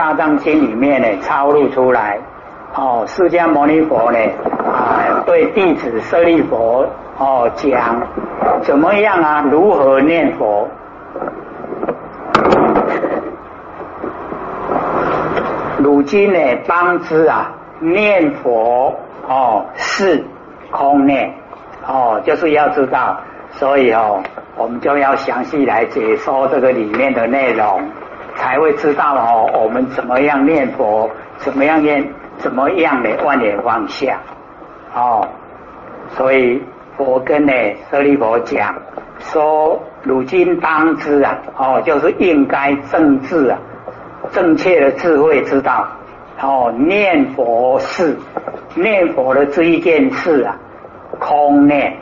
大藏经》里面呢抄录出来。哦，释迦牟尼佛呢啊，对弟子舍利佛哦讲怎么样啊？如何念佛？如今呢，当知啊，念佛哦是空念哦，就是要知道，所以哦，我们就要详细来解说这个里面的内容，才会知道哦，我们怎么样念佛，怎么样念，怎么样的万念放下哦。所以佛跟呢舍利佛讲说，如今当知啊，哦，就是应该正治啊。正确的智慧知道，哦，念佛是念佛的这一件事啊，空念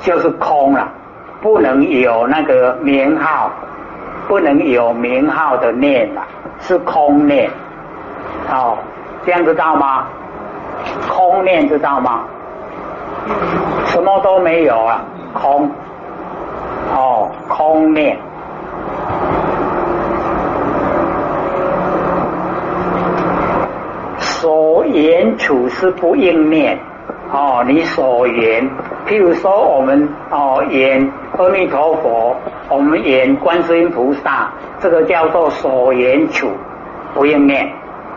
就是空了，不能有那个名号，不能有名号的念了，是空念。哦，这样知道吗？空念知道吗？什么都没有啊，空。哦，空念。所言处是不应念哦，你所言，譬如说我们哦言阿弥陀佛，我们演观世音菩萨，这个叫做所言处不应念，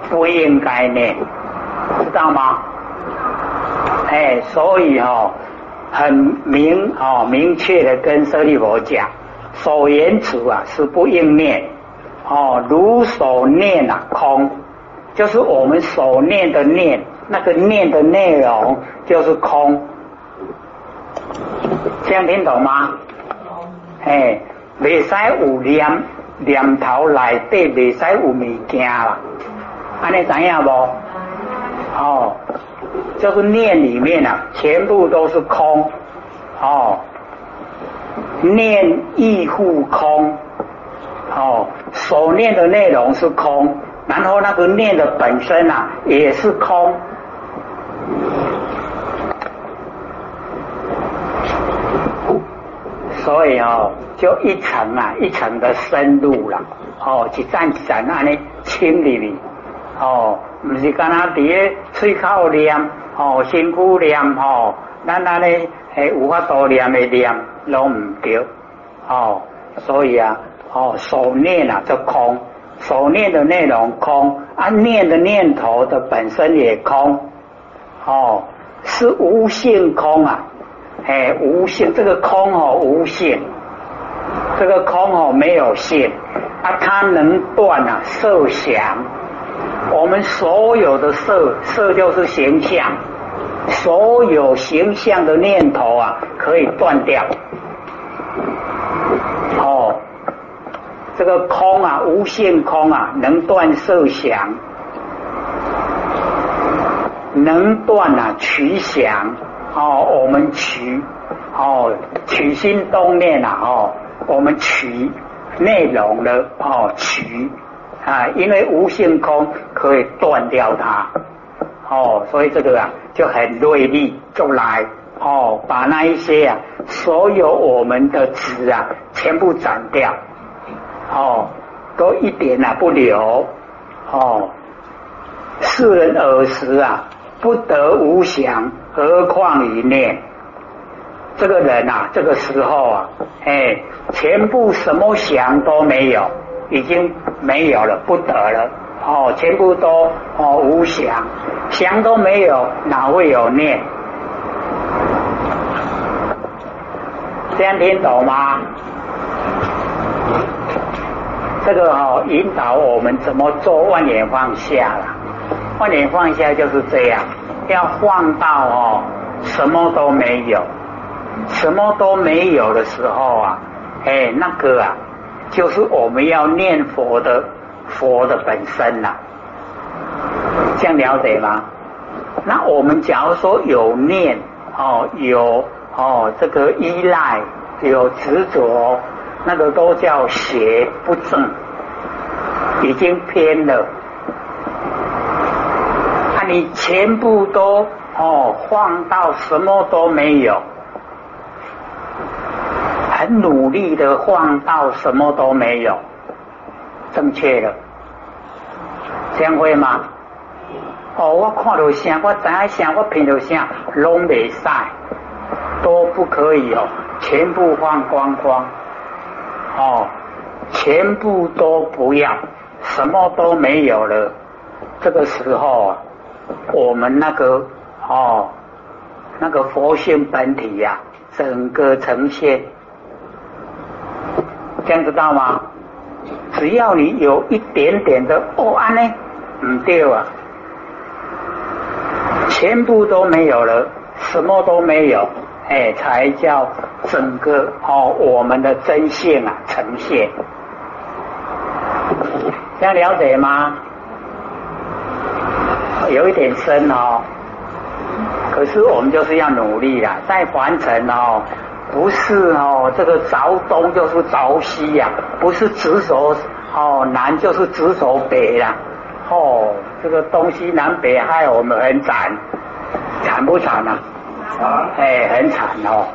不应该念，知道吗？哎，所以哦，很明哦明确的跟舍利佛讲，所言处啊是不应念哦，如所念啊空。就是我们所念的念，那个念的内容就是空，这样听懂吗？哎，未使有念念头内底，未使有物件啦，安尼知影不？哦，就是念里面啊，全部都是空，哦，念亦复空，哦，所念的内容是空。然后那个念的本身啊，也是空，所以哦，就一层啊，一层的深入了，哦，一站一站那里清理，哦，不是干那伫嘴口念，哦，辛苦念，哦，咱那里系无法多念的念，拢唔对，哦，所以啊，哦，所念啊，就空。所念的内容空，啊念的念头的本身也空，哦，是无性空啊，哎，无限这个空哦，无限，这个空哦没有限，啊，它能断啊色想，我们所有的色色就是形象，所有形象的念头啊可以断掉。哦这个空啊，无限空啊，能断色想，能断啊取想哦，我们取哦取心动念啊哦，我们取内容的哦取啊，因为无限空可以断掉它哦，所以这个啊就很锐利，就来哦把那一些啊所有我们的执啊全部斩掉。哦，都一点啊不留哦。世人耳时啊，不得无想，何况一念？这个人啊，这个时候啊，哎，全部什么想都没有，已经没有了，不得了。哦，全部都哦无想，想都没有，哪会有念？这样听懂吗？这个哦，引导我们怎么做万年放下了？万年放下就是这样，要放到哦，什么都没有，什么都没有的时候啊，哎，那个啊，就是我们要念佛的佛的本身呐，这样了解吗？那我们假如说有念哦，有哦这个依赖，有执着。那个都叫邪不正，已经偏了。你全部都哦放到什么都没有，很努力的放到什么都没有，正确的。这样会吗？哦，我看到啥，我知影啥，我听到啥，拢未使，都不可以哦，全部放光光，哦，全部都不要，什么都没有了。这个时候啊，我们那个哦，那个佛性本体呀，整个呈现，这样知道吗？只要你有一点点的哦安呢，唔对啊。全部都没有了，什么都没有，哎，才叫整个哦，我们的真性啊呈现，这样了解吗？有一点深哦，可是我们就是要努力啦，在完成哦，不是哦，这个着东就是着西呀，不是直走哦南就是直走北呀。哦，这个东西南北害我们很惨，惨不惨啊？啊，哎，很惨哦。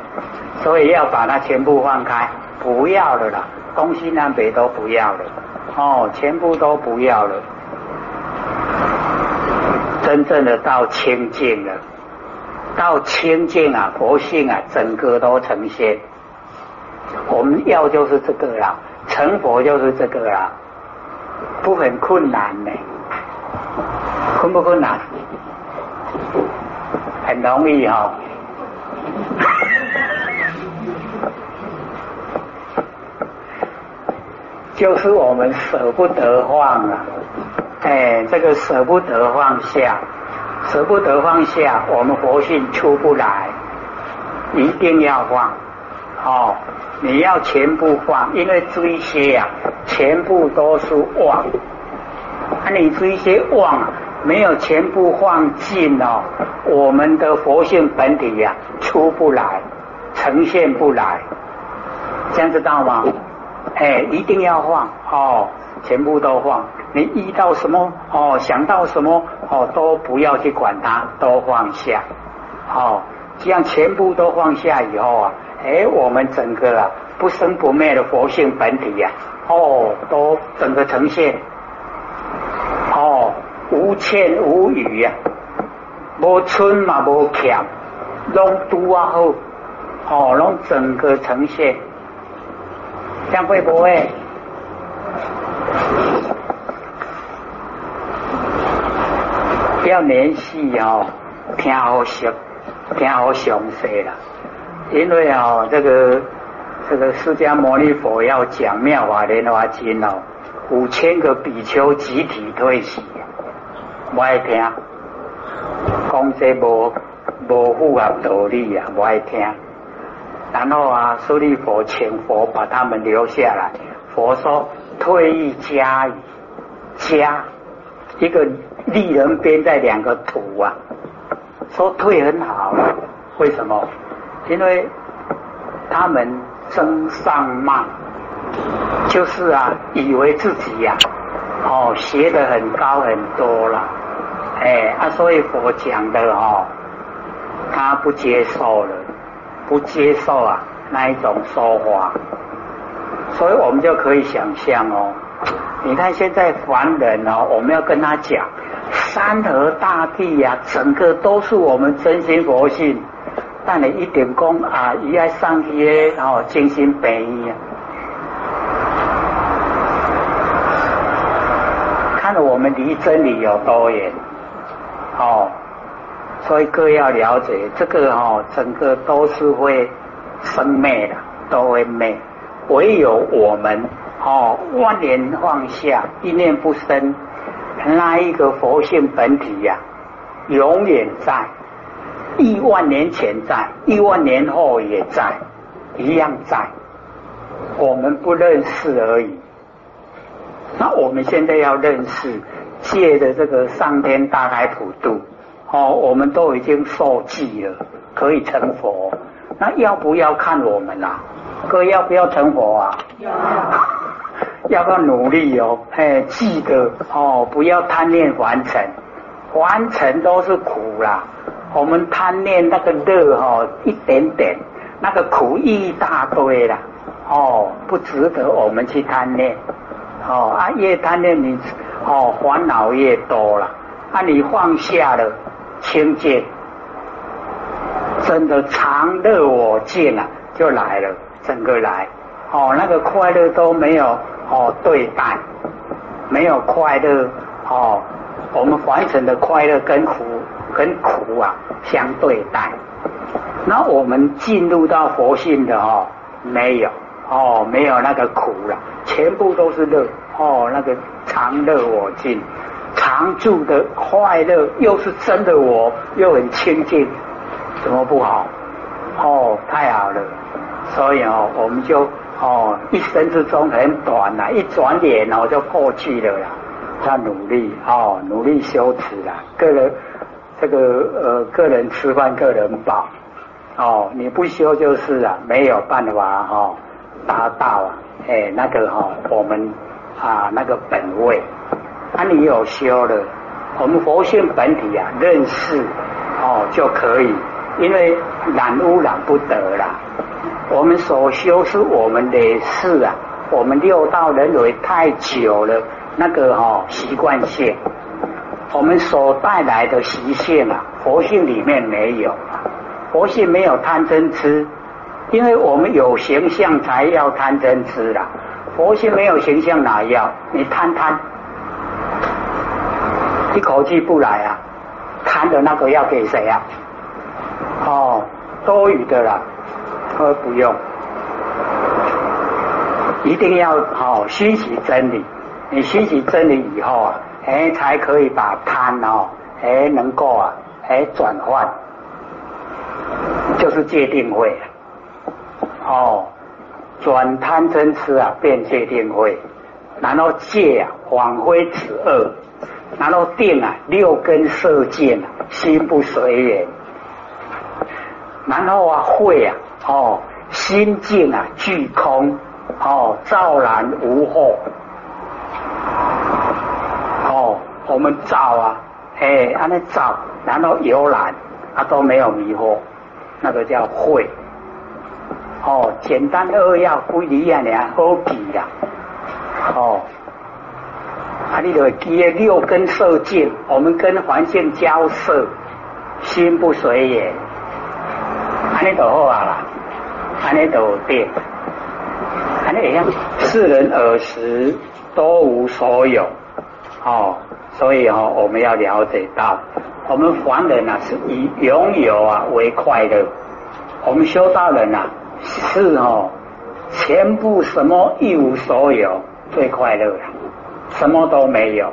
所以要把它全部放开，不要了啦，东西南北都不要了，哦，全部都不要了，真正的到清净了，到清净啊，佛性啊，整个都呈现。我们要就是这个啦，成佛就是这个啦，不很困难呢。困不困难？很容易哈，就是我们舍不得放啊！哎，这个舍不得放下，舍不得放下，我们佛性出不来，一定要放哦！你要全部放，因为这些呀，全部都是妄，啊，你这些妄。没有全部放尽哦，我们的佛性本体呀出不来，呈现不来，这样知道吗？哎，一定要放哦，全部都放。你遇到什么哦，想到什么哦，都不要去管它，都放下。哦，这样全部都放下以后啊，哎，我们整个啊不生不灭的佛性本体呀，哦，都整个呈现。哦。无欠无余呀，无春嘛无欠，拢都啊好，哦，拢整个呈现，这样会不会？要联系哦，听好熟，听好详细啦。因为哦，这个这个释迦牟尼佛要讲妙法莲华经哦，五千个比丘集体退席。不爱听，讲这无无符合道理啊！不爱听。然后啊，舍利佛请佛把他们留下来。佛说：“退一加加一个立人边在两个土啊。”说退很好，为什么？因为他们争上慢，就是啊，以为自己呀。哦，学的很高很多了，哎啊，所以佛讲的哦，他不接受了，不接受啊那一种说法，所以我们就可以想象哦，你看现在凡人哦，我们要跟他讲，山河大地呀，整个都是我们真心佛性，但你一点功啊，一爱上天然后精心本意啊。看我们离真理有多远，哦，所以各要了解这个哦，整个都是会生灭的，都会灭。唯有我们哦，万年放下，一念不生，那一个佛性本体呀，永远在，亿万年前在，亿万年后也在，一样在，我们不认识而已。那我们现在要认识借的这个上天大海普度，哦，我们都已经受记了，可以成佛。那要不要看我们啦？哥要不要成佛啊？要，要不要努力哦？哎，记得哦，不要贪恋完成，完成都是苦啦。我们贪恋那个乐哦，一点点，那个苦一大堆啦，哦，不值得我们去贪恋。哦啊，越贪恋你哦，烦恼越多了，啊，你放下了清净，真的常乐我净啊，就来了，整个来，哦，那个快乐都没有哦对待，没有快乐哦，我们凡尘的快乐跟苦跟苦啊相对待，那我们进入到佛性的哦，没有哦，没有那个苦了，全部都是乐哦，那个常乐我净，常住的快乐又是真的我，又很清净，怎么不好？哦，太好了，所以哦，我们就哦，一生之中很短呐，一转眼哦就过去了啦。要努力哦，努力修持啦，个人这个呃，个人吃饭个人饱哦，你不修就是啊，没有办法哈达到啊，哎那个哈我们啊那个本位，啊你有修了，我们佛性本体啊认识哦就可以。因为染污染不得啦，我们所修是我们的事啊，我们六道人为太久了，那个哈习惯性，我们所带来的习性啊，佛性里面没有，佛性没有贪嗔痴，因为我们有形象才要贪嗔痴啦，佛性没有形象哪要？你贪贪，一口气不来啊，贪的那个要给谁啊？哦，多余的啦，呃，不用，一定要好学习真理。你学习真理以后啊，哎，才可以把贪哦，哎，能够啊，哎，转换，就是界定会。哦，转贪嗔痴啊，变界定会，然后戒啊，返回此恶，然后定啊，六根色见啊，心不随缘。然后啊，会啊，哦，心境啊，具空，哦，照然无惑，哦，我们照啊，哎，安尼照，然后游览，啊都没有迷惑，那个叫会，哦，简单扼要，归离啊，俩好记啦，哦，啊，你就记六根受境，我们跟环境交涉，心不随也。安尼就好啊啦，安尼就对，安尼会样，世人耳时都无所有，哦，所以哦，我们要了解到，我们凡人啊是以拥有啊为快乐，我们修道人啊是哦，全部什么一无所有最快乐了，什么都没有，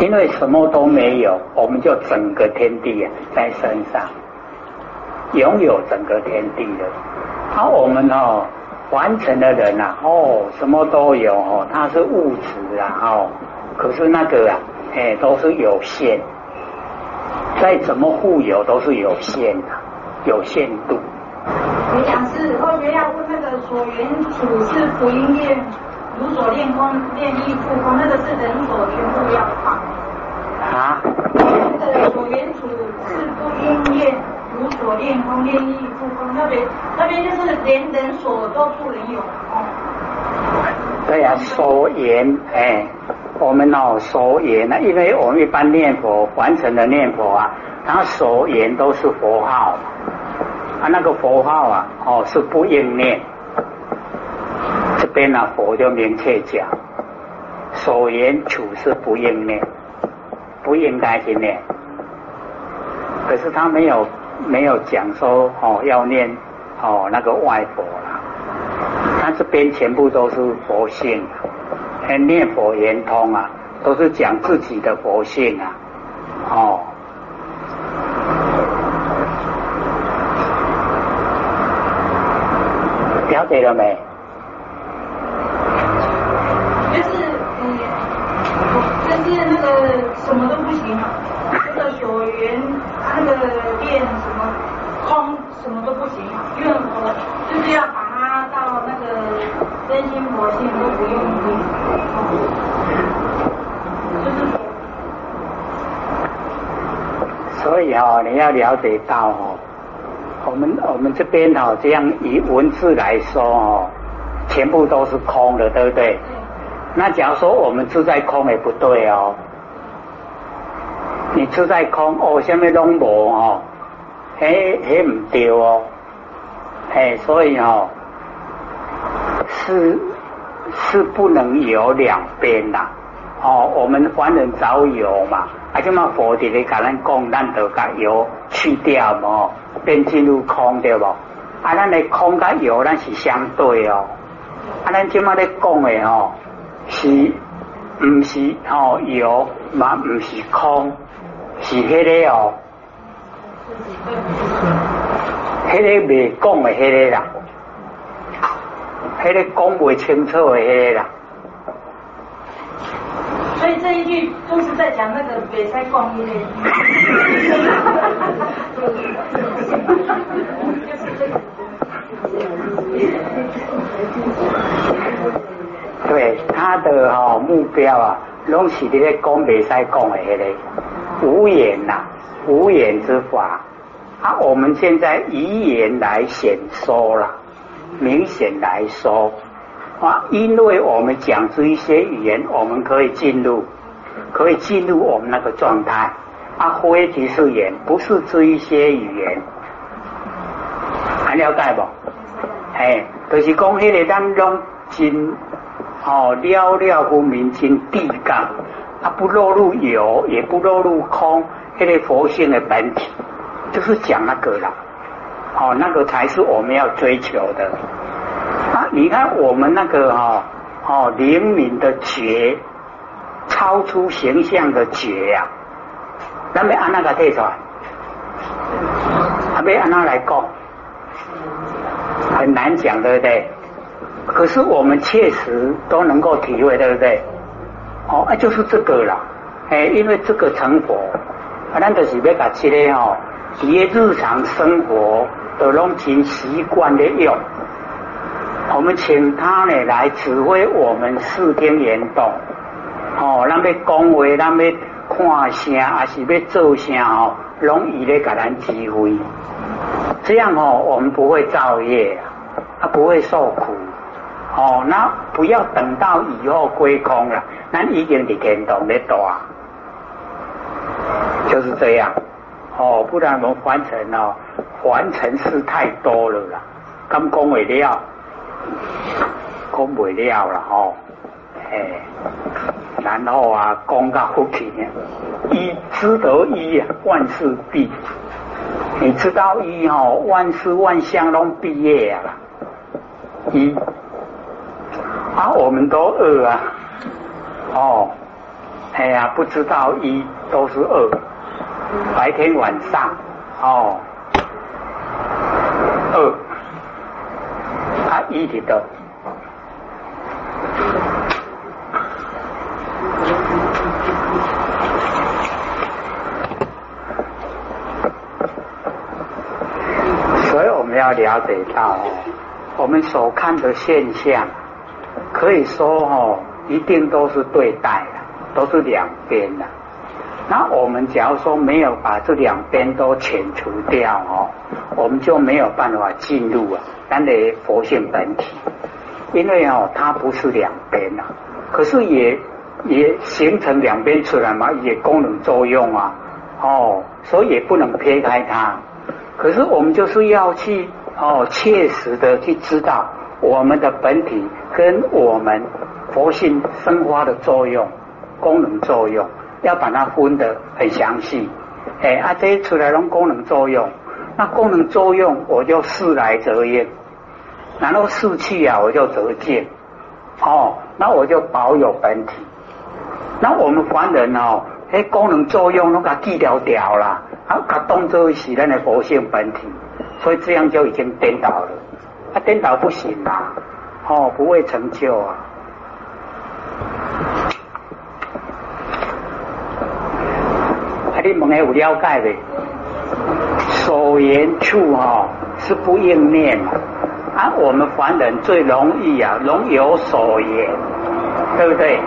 因为什么都没有，我们就整个天地啊在身上。拥有整个天地的，好，我们哦，完成的人呐，哦，什么都有哦，他是物质啊，哦，可是那个啊，哎，都是有限，再怎么富有都是有限的，有限度。你讲是后学要问那个所缘处是福音念，如所练功练意复功，那个是人所全部要放。啊？那个所缘处是不应念。无所练空，练意不空，那边那边就是连人所都不能有。对呀，所言哎，我们哦所言呢，因为我们一般念佛完成的念佛啊，他所言都是佛号，啊那个佛号啊哦是不应念。边呢佛就明确讲，所言处是不应念，不应该去念。可是他没有。没有讲说哦要念哦那个外佛啦，他这边全部都是佛性，念佛圆通啊，都是讲自己的佛性啊，哦，了解了没？就是嗯，就是那个什么都不行。那个所缘，那个变什么空，什么都不行。因为我就是要把它到那个真心佛性都不用力，就是。所以哦，你要了解到哦，我们我们这边哦，这样以文字来说哦，全部都是空的，对不对？那假如说我们自在空也不对哦，你自在空哦，什么拢无哦，嘿嘿唔对哦，嘿，所以哦，是是不能有两边呐。哦，我们凡人早有嘛，啊，就嘛佛伫咧甲咱讲，咱就甲有去掉嘛，变进入空对不？啊，咱的空甲有，咱是相对哦。啊，咱即嘛咧讲的哦，是毋是哦有嘛？毋是空，是迄个哦，迄个未讲的迄个啦，迄个讲未清楚的迄个啦。所以这一句都是在讲那个北塞光阴的。对他的哈目标啊，拢是伫咧讲北塞讲的迄个无言呐，无言之法啊。我们现在以言来显说了，明显来说。啊，因为我们讲出一些语言，我们可以进入，可以进入我们那个状态。啊，非提是言不是这一些语言，还了解不？哎，就是讲迄个当中真哦了了分明真地感，啊不落入有，也不落入空，迄个佛性的本体，就是讲那个啦。哦，那个才是我们要追求的。啊，你看我们那个哈哦灵敏的觉，超出形象的觉呀，那么按那个提出来，还没按那来讲，很难讲，对不对？可是我们确实都能够体会，对不对？哦，啊，就是这个了，哎，因为这个成果，啊，咱就是要把这个哦，些日常生活的拢成习惯的用。我们请他呢来指挥我们视听言动，哦，咱要讲话，咱要看声，还是要做声哦，容易咧给咱指挥。这样哦，我们不会造业，啊，不会受苦。哦，那不要等到以后归空了，那已经伫天堂咧多，就是这样。哦，不然我们凡尘哦，凡尘事太多了啦，刚讲完了。讲不了了哦，哎，然后啊，讲到福气呢，一知得一啊，万事毕。你知道一哦，万事万象拢毕业啊，一啊，我们都二啊，哦，哎呀，不知道一都是二，白天晚上哦，二。一体的，所以我们要了解到，我们所看的现象，可以说哦，一定都是对待的，都是两边的。那我们假如说没有把这两边都遣除掉哦，我们就没有办法进入啊，咱的佛性本体，因为哦，它不是两边呐，可是也也形成两边出来嘛，也功能作用啊，哦，所以也不能撇开它。可是我们就是要去哦，切实的去知道我们的本体跟我们佛性生发的作用、功能作用。要把它分得很详细，哎，啊，这一出来拢功能作用，那功能作用我就事来则应，然后事去啊我就则见，哦，那我就保有本体。那我们凡人哦，哎，功能作用拢给记掉掉了，啊，它动作是咱的佛性本体，所以这样就已经颠倒了，啊，颠倒不行啊，哦，不会成就啊。啊你问下有了解的，所言处哈是不应念嘛？啊，我们凡人最容易啊，容有所言，对不对？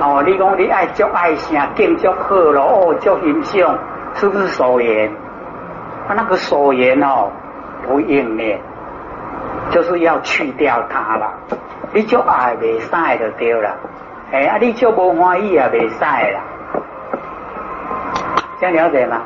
哦，你讲你爱足爱声，敬足好咯，哦，足形象，是不是所言？啊，那个所言哦，不应念，就是要去掉它了。你就爱未晒就对了，哎，啊，你就无欢喜也袂使啦，这样了解吗？